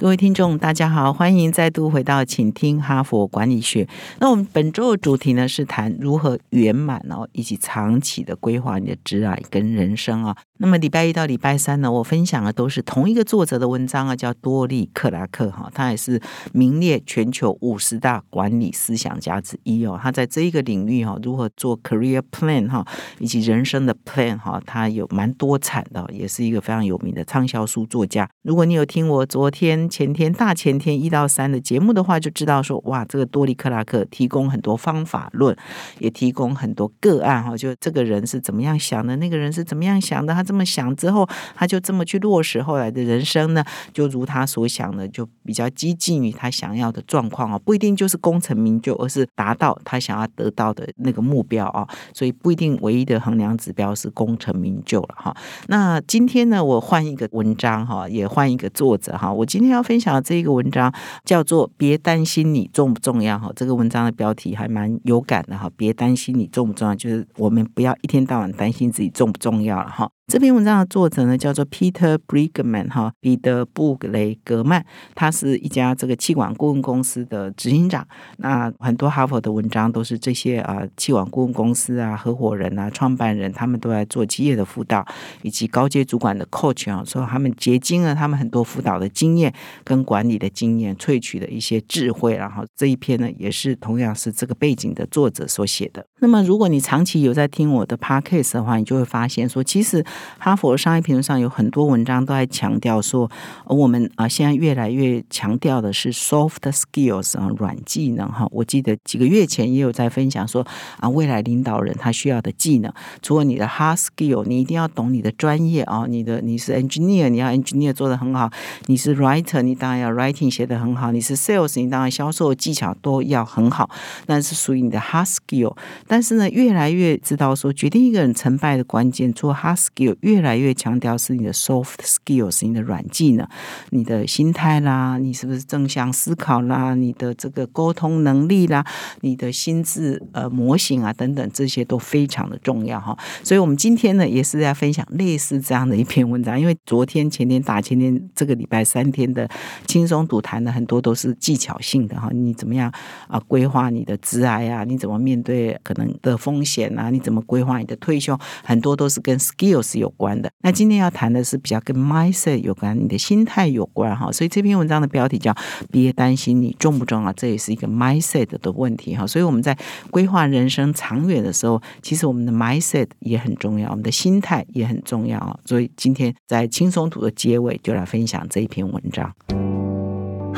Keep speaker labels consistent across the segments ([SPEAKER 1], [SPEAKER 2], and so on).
[SPEAKER 1] 各位听众，大家好，欢迎再度回到，请听哈佛管理学。那我们本周的主题呢是谈如何圆满哦，以及长期的规划你的职涯跟人生啊。那么礼拜一到礼拜三呢，我分享的都是同一个作者的文章啊，叫多利克拉克哈，他也是名列全球五十大管理思想家之一哦。他在这一个领域哈，如何做 career plan 哈，以及人生的 plan 哈，他有蛮多产的，也是一个非常有名的畅销书作家。如果你有听我昨天、前天、大前天一到三的节目的话，就知道说哇，这个多利克拉克提供很多方法论，也提供很多个案哈，就这个人是怎么样想的，那个人是怎么样想的，他。这么想之后，他就这么去落实后来的人生呢？就如他所想的，就比较接近于他想要的状况啊，不一定就是功成名就，而是达到他想要得到的那个目标啊。所以不一定唯一的衡量指标是功成名就了哈。那今天呢，我换一个文章哈，也换一个作者哈。我今天要分享的这一个文章叫做“别担心你重不重要”哈。这个文章的标题还蛮有感的哈。别担心你重不重要，就是我们不要一天到晚担心自己重不重要了哈。这篇文章的作者呢，叫做 Peter Brigman 哈，彼得布雷格曼，他是一家这个气管顾问公司的执行长。那很多哈佛的文章都是这些啊，气管顾问公司啊，合伙人啊，创办人，他们都在做企业的辅导，以及高阶主管的 coach 啊，所以他们结晶了他们很多辅导的经验跟管理的经验，萃取的一些智慧。然后这一篇呢，也是同样是这个背景的作者所写的。那么，如果你长期有在听我的 podcast 的话，你就会发现说，其实。哈佛商业评论上有很多文章都在强调说，我们啊现在越来越强调的是 soft skills 啊软技能哈。我记得几个月前也有在分享说啊，未来领导人他需要的技能，除了你的 hard skill，你一定要懂你的专业啊，你的你是 engineer，你要 engineer 做得很好；你是 writer，你当然要 writing 写得很好；你是 sales，你当然销售技巧都要很好。那是属于你的 hard skill。但是呢，越来越知道说，决定一个人成败的关键，除了 hard skill。越来越强调是你的 soft skills，你的软技能，你的心态啦，你是不是正向思考啦，你的这个沟通能力啦，你的心智呃模型啊等等，这些都非常的重要哈。所以，我们今天呢，也是在分享类似这样的一篇文章。因为昨天、前天、大前天这个礼拜三天的轻松读谈呢很多都是技巧性的哈。你怎么样啊？规划你的职涯啊？你怎么面对可能的风险啊？你怎么规划你的退休？很多都是跟 skills 有。关的，那今天要谈的是比较跟 mindset 有关，你的心态有关哈，所以这篇文章的标题叫“别担心你重不重啊”，这也是一个 mindset 的问题哈。所以我们在规划人生长远的时候，其实我们的 mindset 也很重要，我们的心态也很重要。所以今天在轻松读的结尾，就来分享这一篇文章。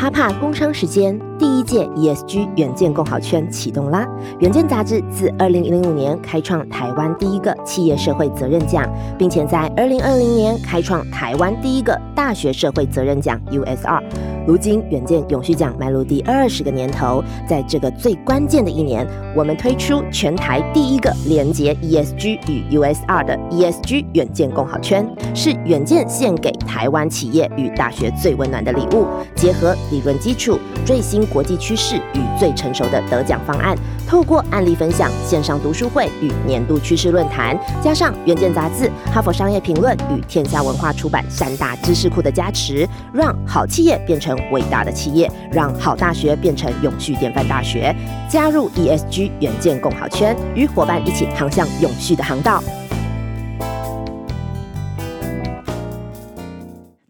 [SPEAKER 2] 哈帕工商时间，第一届 ESG 远见共好圈启动啦！远见杂志自二零零五年开创台湾第一个企业社会责任奖，并且在二零二零年开创台湾第一个大学社会责任奖 USR。如今远见永续奖迈入第二十个年头，在这个最关键的一年，我们推出全台第一个连接 ESG 与 USR 的 ESG 远见共好圈，是远见献给台湾企业与大学最温暖的礼物，结合。理论基础、最新国际趋势与最成熟的得奖方案，透过案例分享、线上读书会与年度趋势论坛，加上《远见》杂志、哈佛商业评论与天下文化出版三大知识库的加持，让好企业变成伟大的企业，让好大学变成永续典范大学。加入 ESG 远见共好圈，与伙伴一起航向永续的航道。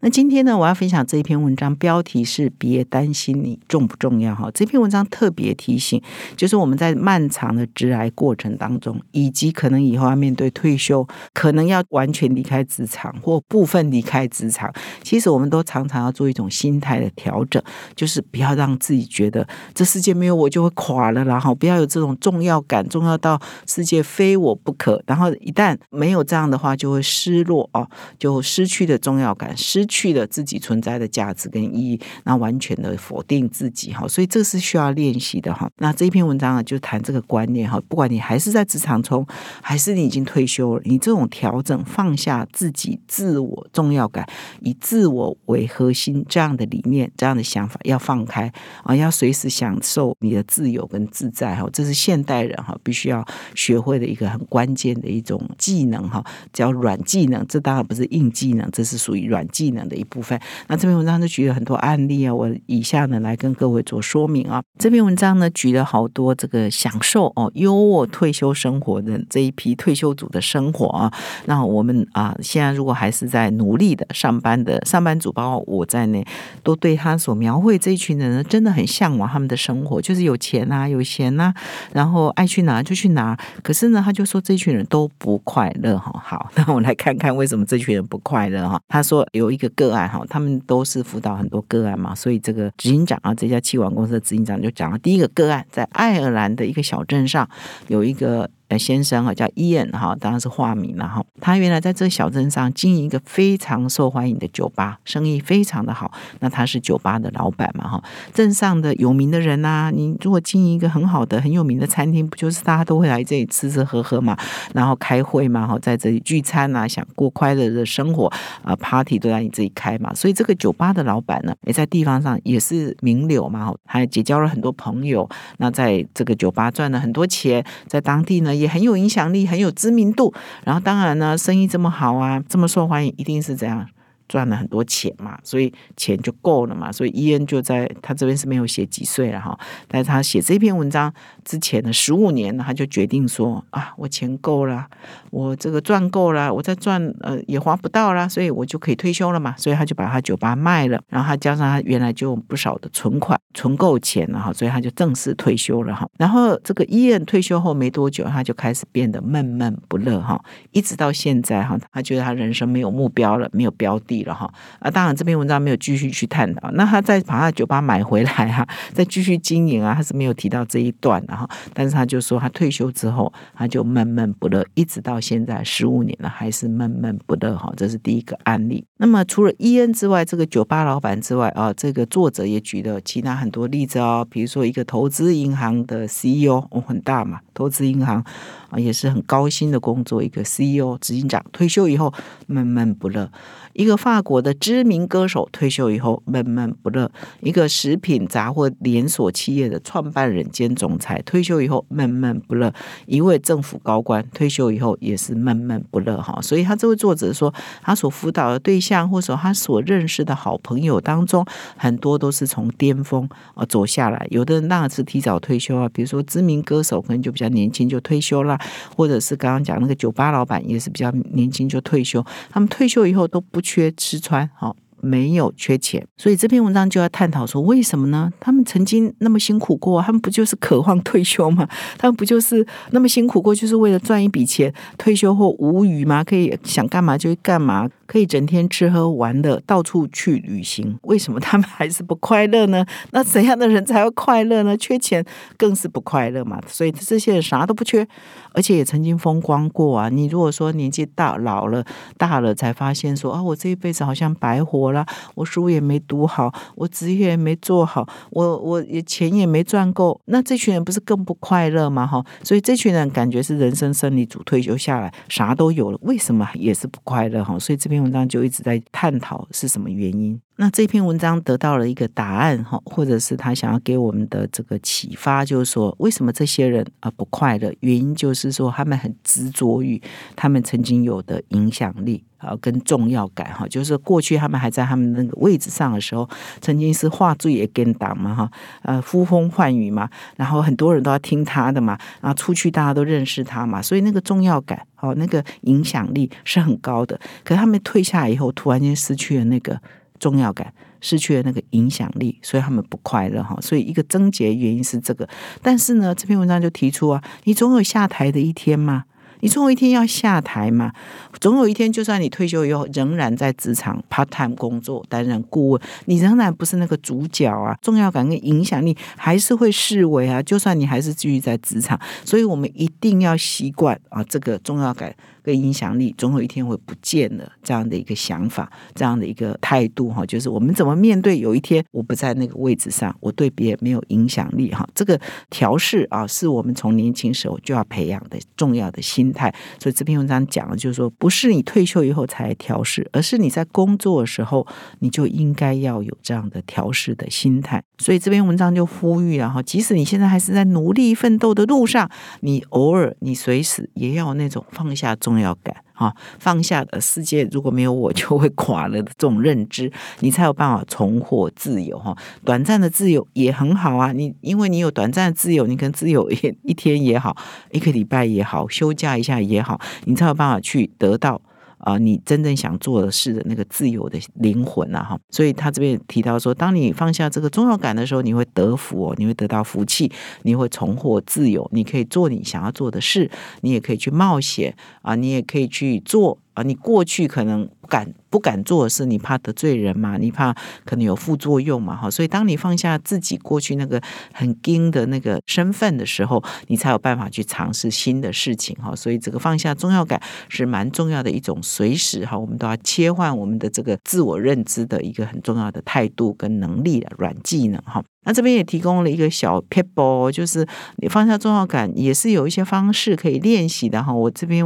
[SPEAKER 1] 那今天呢，我要分享这一篇文章，标题是“别担心你重不重要”哈。这篇文章特别提醒，就是我们在漫长的职癌过程当中，以及可能以后要面对退休，可能要完全离开职场或部分离开职场，其实我们都常常要做一种心态的调整，就是不要让自己觉得这世界没有我就会垮了，然后不要有这种重要感，重要到世界非我不可。然后一旦没有这样的话，就会失落哦，就失去的重要感，失。去了自己存在的价值跟意义，那完全的否定自己哈，所以这是需要练习的哈。那这一篇文章啊，就谈这个观念哈，不管你还是在职场中，还是你已经退休了，你这种调整放下自己自我重要感，以自我为核心这样的理念、这样的想法要放开啊，要随时享受你的自由跟自在哈，这是现代人哈必须要学会的一个很关键的一种技能哈，叫软技能。这当然不是硬技能，这是属于软技能的一部分。那这篇文章就举了很多案例啊，我以下呢来跟各位做说明啊。这篇文章呢举了好多这个享受哦优渥退休生活的这一批退休族的生活啊。那我们啊现在如果还是在努力的上班的上班族，包括我在内，都对他所描绘这一群人呢真的很向往他们的生活，就是有钱啊有闲啊，然后爱去哪就去哪。可是呢，他就说这群人都不快乐哈。好，那我来看看为什么这群人不快乐哈。他说有一个个案哈，他们都是辅导很多个案嘛，所以这个执行长啊，这家气管公司的执行长就讲了第一个个案，在爱尔兰的一个小镇上有一个。呃先生哈叫伊恩哈，当然是化名了哈。他原来在这小镇上经营一个非常受欢迎的酒吧，生意非常的好。那他是酒吧的老板嘛哈。镇上的有名的人呐，你如果经营一个很好的、很有名的餐厅，不就是大家都会来这里吃吃喝喝嘛，然后开会嘛哈，在这里聚餐啊，想过快乐的生活啊，party 都在你这里开嘛。所以这个酒吧的老板呢，也在地方上也是名流嘛哈，还结交了很多朋友。那在这个酒吧赚了很多钱，在当地呢。也很有影响力，很有知名度，然后当然呢，生意这么好啊，这么受欢迎，一定是这样。赚了很多钱嘛，所以钱就够了嘛，所以伊恩就在他这边是没有写几岁了哈，但是他写这篇文章之前的十五年呢，他就决定说啊，我钱够了，我这个赚够了，我再赚呃也花不到了，所以我就可以退休了嘛，所以他就把他酒吧卖了，然后他加上他原来就不少的存款，存够钱了哈，所以他就正式退休了哈。然后这个伊恩退休后没多久，他就开始变得闷闷不乐哈，一直到现在哈，他觉得他人生没有目标了，没有标的。了哈啊，当然这篇文章没有继续去探讨。那他再把他酒吧买回来哈，再继续经营啊，他是没有提到这一段的哈。但是他就说，他退休之后他就闷闷不乐，一直到现在十五年了，还是闷闷不乐哈。这是第一个案例。那么除了伊恩之外，这个酒吧老板之外啊，这个作者也举了其他很多例子哦，比如说一个投资银行的 CEO 哦，很大嘛，投资银行啊也是很高薪的工作，一个 CEO 执行长退休以后闷闷不乐。一个法国的知名歌手退休以后闷闷不乐，一个食品杂货连锁企业的创办人兼总裁退休以后闷闷不乐，一位政府高官退休以后也是闷闷不乐哈。所以他这位作者说，他所辅导的对象或者他所认识的好朋友当中，很多都是从巅峰啊走下来，有的人那是提早退休啊，比如说知名歌手可能就比较年轻就退休了，或者是刚刚讲那个酒吧老板也是比较年轻就退休，他们退休以后都不。缺吃穿，好。没有缺钱，所以这篇文章就要探讨说，为什么呢？他们曾经那么辛苦过，他们不就是渴望退休吗？他们不就是那么辛苦过，就是为了赚一笔钱，退休后无余吗？可以想干嘛就干嘛，可以整天吃喝玩乐，到处去旅行。为什么他们还是不快乐呢？那怎样的人才会快乐呢？缺钱更是不快乐嘛。所以这些人啥都不缺，而且也曾经风光过啊。你如果说年纪大老了，大了才发现说啊，我这一辈子好像白活。了，我书也没读好，我职业也没做好，我我也钱也没赚够，那这群人不是更不快乐吗？哈，所以这群人感觉是人生胜利组，退休下来啥都有了，为什么也是不快乐？哈，所以这边文章就一直在探讨是什么原因。那这篇文章得到了一个答案，哈，或者是他想要给我们的这个启发，就是说为什么这些人啊不快乐？原因就是说他们很执着于他们曾经有的影响力。啊，跟重要感哈，就是过去他们还在他们那个位置上的时候，曾经是话最也跟党嘛哈，呃，呼风唤雨嘛，然后很多人都要听他的嘛，然后出去大家都认识他嘛，所以那个重要感哦，那个影响力是很高的。可他们退下来以后，突然间失去了那个重要感，失去了那个影响力，所以他们不快乐哈。所以一个症结原因是这个，但是呢，这篇文章就提出啊，你总有下台的一天嘛。你总有一天要下台嘛？总有一天，就算你退休以后，仍然在职场 part time 工作，担任顾问，你仍然不是那个主角啊！重要感跟影响力还是会视为啊。就算你还是继续在职场，所以我们一定要习惯啊，这个重要感跟影响力总有一天会不见了，这样的一个想法，这样的一个态度哈，就是我们怎么面对有一天我不在那个位置上，我对别人没有影响力哈，这个调试啊，是我们从年轻时候就要培养的重要的心态。所以这篇文章讲的就是说，不是你退休以后才调试，而是你在工作的时候，你就应该要有这样的调试的心态。所以这篇文章就呼吁了哈，即使你现在还是在努力奋斗的路上，你偶尔你随时也要那种放下重要感哈，放下的世界如果没有我 就会垮了的这种认知，你才有办法重获自由哈。短暂的自由也很好啊，你因为你有短暂的自由，你可能自由一一天也好，一个礼拜也好，休假一下也好，你才有办法去得到。啊，你真正想做的事的那个自由的灵魂啊，哈，所以他这边提到说，当你放下这个重要感的时候，你会得福哦，你会得到福气，你会重获自由，你可以做你想要做的事，你也可以去冒险啊，你也可以去做。啊，你过去可能不敢不敢做的事，你怕得罪人嘛？你怕可能有副作用嘛？哈，所以当你放下自己过去那个很硬的那个身份的时候，你才有办法去尝试新的事情哈。所以这个放下重要感是蛮重要的一种，随时哈，我们都要切换我们的这个自我认知的一个很重要的态度跟能力的软技能哈。那这边也提供了一个小 people，就是你放下重要感也是有一些方式可以练习的哈。我这边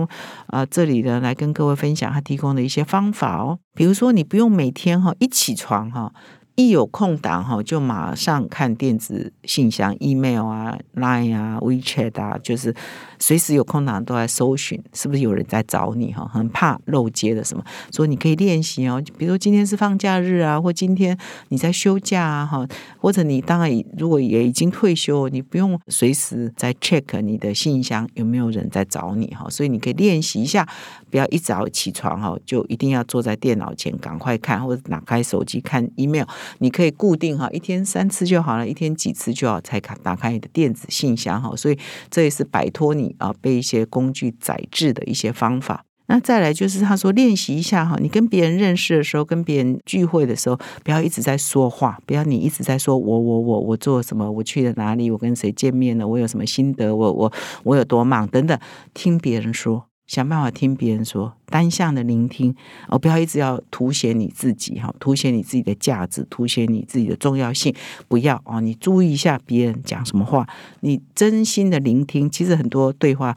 [SPEAKER 1] 啊，这里呢来跟各位分享他提供的一些方法哦。比如说，你不用每天哈一起床哈。一有空档哈，就马上看电子信箱、email 啊、line 啊、WeChat 啊，就是随时有空档都在搜寻，是不是有人在找你哈？很怕漏接的什么，所以你可以练习哦。比如说今天是放假日啊，或今天你在休假啊哈，或者你当然如果也已经退休，你不用随时在 check 你的信箱有没有人在找你哈，所以你可以练习一下，不要一早起床哈，就一定要坐在电脑前赶快看，或者打开手机看 email。你可以固定哈，一天三次就好了，一天几次就好，才打打开你的电子信箱哈。所以这也是摆脱你啊被一些工具宰制的一些方法。那再来就是他说练习一下哈，你跟别人认识的时候，跟别人聚会的时候，不要一直在说话，不要你一直在说我我我我做什么，我去了哪里，我跟谁见面了，我有什么心得，我我我有多忙等等，听别人说。想办法听别人说，单向的聆听哦，不要一直要凸显你自己哈，凸显你自己的价值，凸显你自己的重要性，不要啊，你注意一下别人讲什么话，你真心的聆听。其实很多对话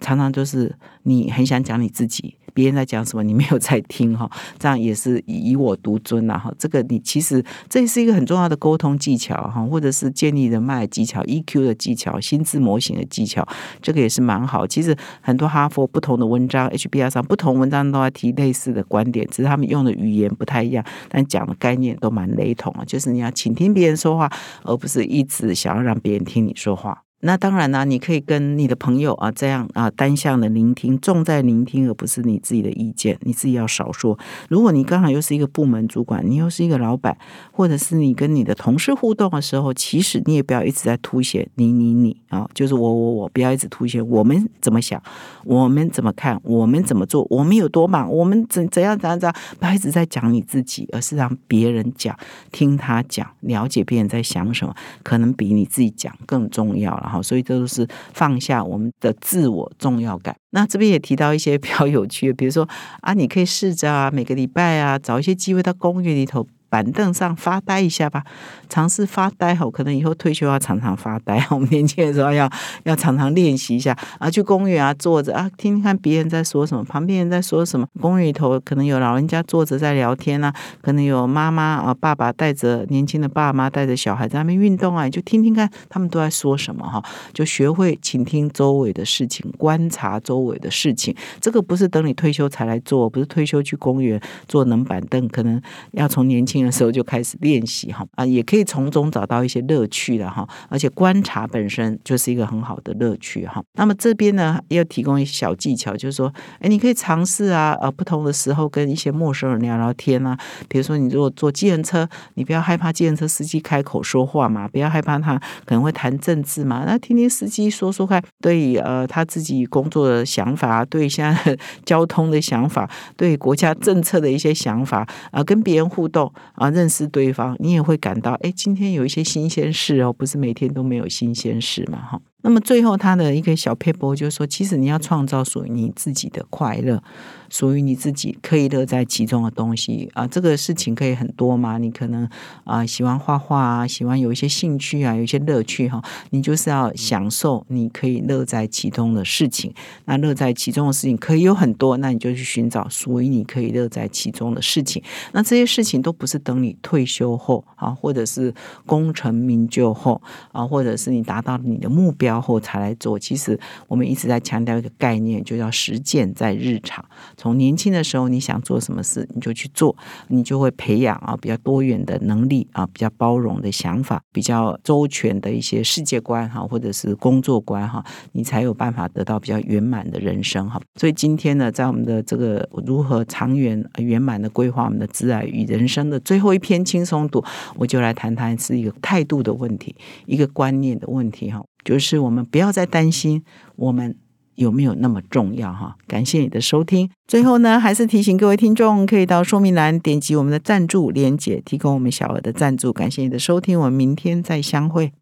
[SPEAKER 1] 常常就是你很想讲你自己。别人在讲什么，你没有在听哈，这样也是以我独尊呐哈。这个你其实这是一个很重要的沟通技巧哈，或者是建立人脉的技巧、EQ 的技巧、心智模型的技巧，这个也是蛮好。其实很多哈佛不同的文章，HBR 上不同文章都在提类似的观点，只是他们用的语言不太一样，但讲的概念都蛮雷同啊。就是你要倾听别人说话，而不是一直想要让别人听你说话。那当然啦，你可以跟你的朋友啊这样啊单向的聆听，重在聆听，而不是你自己的意见，你自己要少说。如果你刚好又是一个部门主管，你又是一个老板，或者是你跟你的同事互动的时候，其实你也不要一直在凸显你你你啊，就是我我我，不要一直凸显我们怎么想，我们怎么看，我们怎么做，我们有多忙，我们怎怎样怎样怎样，不要一直在讲你自己，而是让别人讲，听他讲，了解别人在想什么，可能比你自己讲更重要了。好，所以这都是放下我们的自我重要感。那这边也提到一些 比较有趣的，比如说啊，你可以试着啊，每个礼拜啊，找一些机会到公园里头。板凳上发呆一下吧，尝试发呆吼，可能以后退休要常常发呆。我们年轻的时候要要常常练习一下啊，去公园啊坐着啊，听听看别人在说什么，旁边人在说什么。公园里头可能有老人家坐着在聊天啊，可能有妈妈啊爸爸带着年轻的爸妈带着小孩在那边运动啊，就听听看他们都在说什么哈，就学会倾听周围的事情，观察周围的事情。这个不是等你退休才来做，不是退休去公园坐冷板凳，可能要从年轻。的时候就开始练习哈啊，也可以从中找到一些乐趣的哈，而且观察本身就是一个很好的乐趣哈。那么这边呢，要提供一些小技巧，就是说，哎，你可以尝试啊，呃，不同的时候跟一些陌生人聊聊天啊。比如说，你如果坐计程车，你不要害怕计程车司机开口说话嘛，不要害怕他可能会谈政治嘛，那听听司机说说看，对呃他自己工作的想法，对现在交通的想法，对国家政策的一些想法啊，跟别人互动。啊，认识对方，你也会感到，哎，今天有一些新鲜事哦，不是每天都没有新鲜事嘛，哈。那么最后他的一个小 paper 就是说，其实你要创造属于你自己的快乐。属于你自己可以乐在其中的东西啊，这个事情可以很多嘛。你可能啊喜欢画画啊，喜欢有一些兴趣啊，有一些乐趣哈。你就是要享受你可以乐在其中的事情。那乐在其中的事情可以有很多，那你就去寻找属于你可以乐在其中的事情。那这些事情都不是等你退休后啊，或者是功成名就后啊，或者是你达到你的目标然后才来做。其实我们一直在强调一个概念，就叫实践在日常。从年轻的时候，你想做什么事，你就去做，你就会培养啊比较多元的能力啊，比较包容的想法，比较周全的一些世界观哈，或者是工作观哈，你才有办法得到比较圆满的人生哈。所以今天呢，在我们的这个如何长远圆满的规划我们的自爱与人生的最后一篇轻松读，我就来谈谈是一个态度的问题，一个观念的问题哈，就是我们不要再担心我们。有没有那么重要哈？感谢你的收听。最后呢，还是提醒各位听众，可以到说明栏点击我们的赞助连结，提供我们小额的赞助。感谢你的收听，我们明天再相会。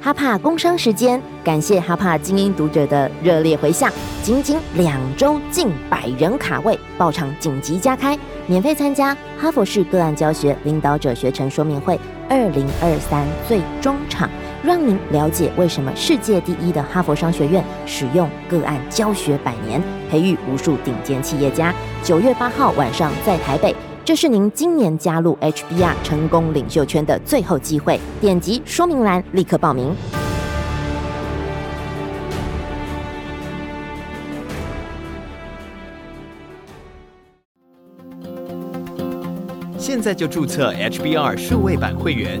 [SPEAKER 2] 哈帕工商时间，感谢哈帕精英读者的热烈回响，仅仅两周近百人卡位，爆场紧急加开，免费参加哈佛式个案教学领导者学程说明会二零二三最终场。让您了解为什么世界第一的哈佛商学院使用个案教学百年，培育无数顶尖企业家。九月八号晚上在台北，这是您今年加入 HBR 成功领袖圈的最后机会。点击说明栏立刻报名。
[SPEAKER 3] 现在就注册 HBR 数位版会员。